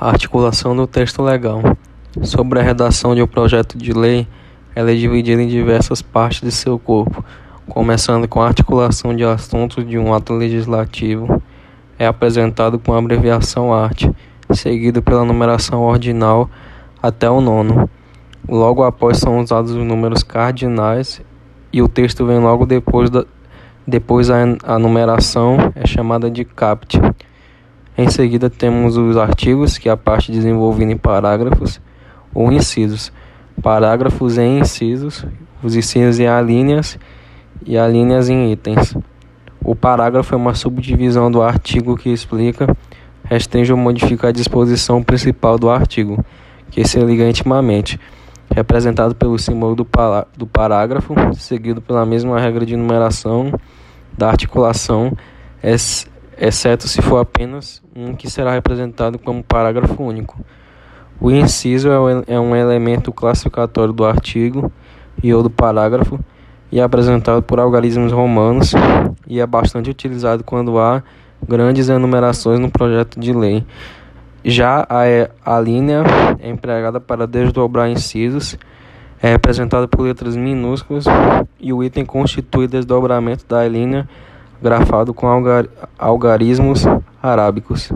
Articulação do texto legal. Sobre a redação de um projeto de lei, ela é dividida em diversas partes de seu corpo, começando com a articulação de assuntos de um ato legislativo. É apresentado com a abreviação art, seguido pela numeração ordinal até o nono. Logo após são usados os números cardinais e o texto vem logo depois da depois a, a numeração é chamada de caput. Em seguida temos os artigos, que é a parte desenvolvida em parágrafos ou incisos. Parágrafos em incisos, os incisos em alíneas e alíneas em itens. O parágrafo é uma subdivisão do artigo que explica, restringe ou modifica a disposição principal do artigo, que se liga intimamente, representado pelo símbolo do, do parágrafo, seguido pela mesma regra de numeração da articulação, exceto se for apenas um que será representado como parágrafo único. O inciso é um elemento classificatório do artigo e ou do parágrafo e é apresentado por algarismos romanos e é bastante utilizado quando há grandes enumerações no projeto de lei. Já a, a linha é empregada para desdobrar incisos, é representada por letras minúsculas e o item constitui desdobramento da linha grafado com algar algarismos arábicos.